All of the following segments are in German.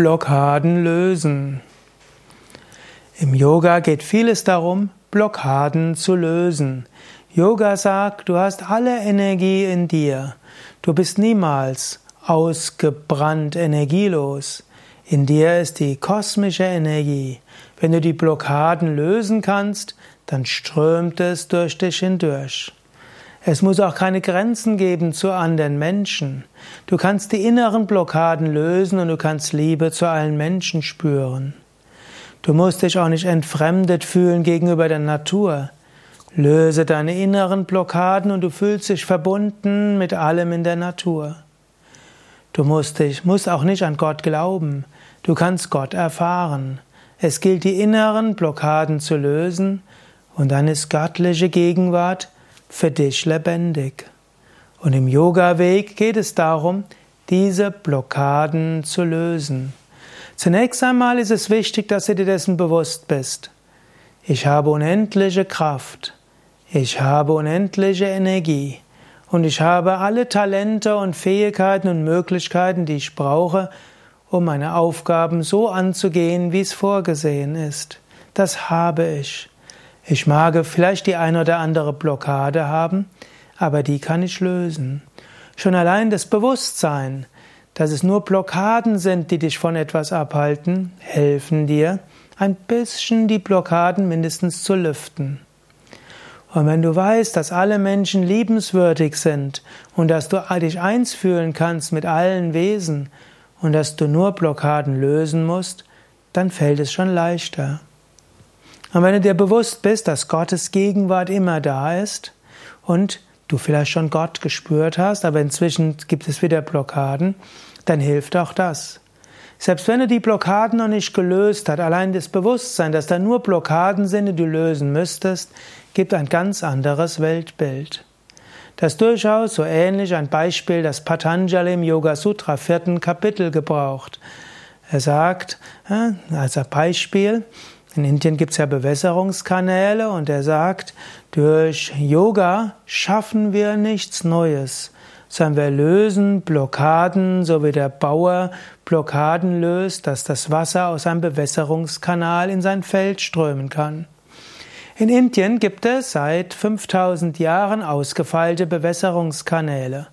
Blockaden lösen. Im Yoga geht vieles darum, Blockaden zu lösen. Yoga sagt, du hast alle Energie in dir. Du bist niemals ausgebrannt energielos. In dir ist die kosmische Energie. Wenn du die Blockaden lösen kannst, dann strömt es durch dich hindurch. Es muss auch keine Grenzen geben zu anderen Menschen. Du kannst die inneren Blockaden lösen und du kannst Liebe zu allen Menschen spüren. Du musst dich auch nicht entfremdet fühlen gegenüber der Natur. Löse deine inneren Blockaden und du fühlst dich verbunden mit allem in der Natur. Du musst dich, musst auch nicht an Gott glauben. Du kannst Gott erfahren. Es gilt, die inneren Blockaden zu lösen und dann ist göttliche Gegenwart für dich lebendig. Und im Yoga-Weg geht es darum, diese Blockaden zu lösen. Zunächst einmal ist es wichtig, dass du dir dessen bewusst bist. Ich habe unendliche Kraft. Ich habe unendliche Energie. Und ich habe alle Talente und Fähigkeiten und Möglichkeiten, die ich brauche, um meine Aufgaben so anzugehen, wie es vorgesehen ist. Das habe ich. Ich mag vielleicht die ein oder andere Blockade haben, aber die kann ich lösen. Schon allein das Bewusstsein, dass es nur Blockaden sind, die dich von etwas abhalten, helfen dir, ein bisschen die Blockaden mindestens zu lüften. Und wenn du weißt, dass alle Menschen liebenswürdig sind und dass du dich eins fühlen kannst mit allen Wesen und dass du nur Blockaden lösen musst, dann fällt es schon leichter. Und wenn du dir bewusst bist, dass Gottes Gegenwart immer da ist und du vielleicht schon Gott gespürt hast, aber inzwischen gibt es wieder Blockaden, dann hilft auch das. Selbst wenn du die Blockaden noch nicht gelöst hast, allein das Bewusstsein, dass da nur Blockaden sind, die du lösen müsstest, gibt ein ganz anderes Weltbild. Das ist durchaus so ähnlich ein Beispiel, das Patanjali im Yoga Sutra vierten Kapitel gebraucht. Er sagt, als Beispiel, in Indien gibt es ja Bewässerungskanäle und er sagt, durch Yoga schaffen wir nichts Neues, sondern wir lösen Blockaden, so wie der Bauer Blockaden löst, dass das Wasser aus einem Bewässerungskanal in sein Feld strömen kann. In Indien gibt es seit 5000 Jahren ausgefeilte Bewässerungskanäle.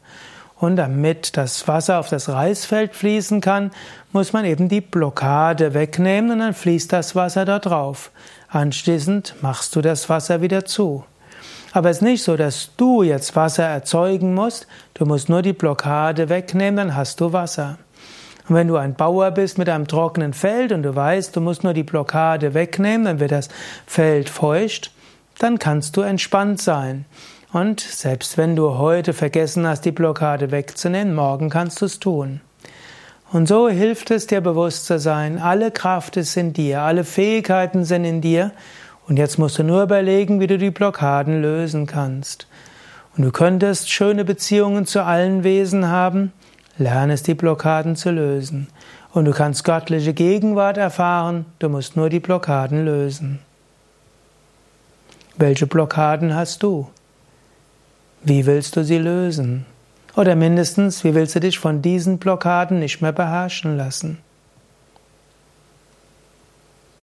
Und damit das Wasser auf das Reisfeld fließen kann, muss man eben die Blockade wegnehmen und dann fließt das Wasser da drauf. Anschließend machst du das Wasser wieder zu. Aber es ist nicht so, dass du jetzt Wasser erzeugen musst. Du musst nur die Blockade wegnehmen, dann hast du Wasser. Und wenn du ein Bauer bist mit einem trockenen Feld und du weißt, du musst nur die Blockade wegnehmen, dann wird das Feld feucht, dann kannst du entspannt sein. Und selbst wenn du heute vergessen hast, die Blockade wegzunehmen, morgen kannst du es tun. Und so hilft es dir bewusst zu sein, alle Kraft ist in dir, alle Fähigkeiten sind in dir und jetzt musst du nur überlegen, wie du die Blockaden lösen kannst. Und du könntest schöne Beziehungen zu allen Wesen haben, lernest die Blockaden zu lösen. Und du kannst göttliche Gegenwart erfahren, du musst nur die Blockaden lösen. Welche Blockaden hast du? Wie willst du sie lösen? Oder mindestens, wie willst du dich von diesen Blockaden nicht mehr beherrschen lassen?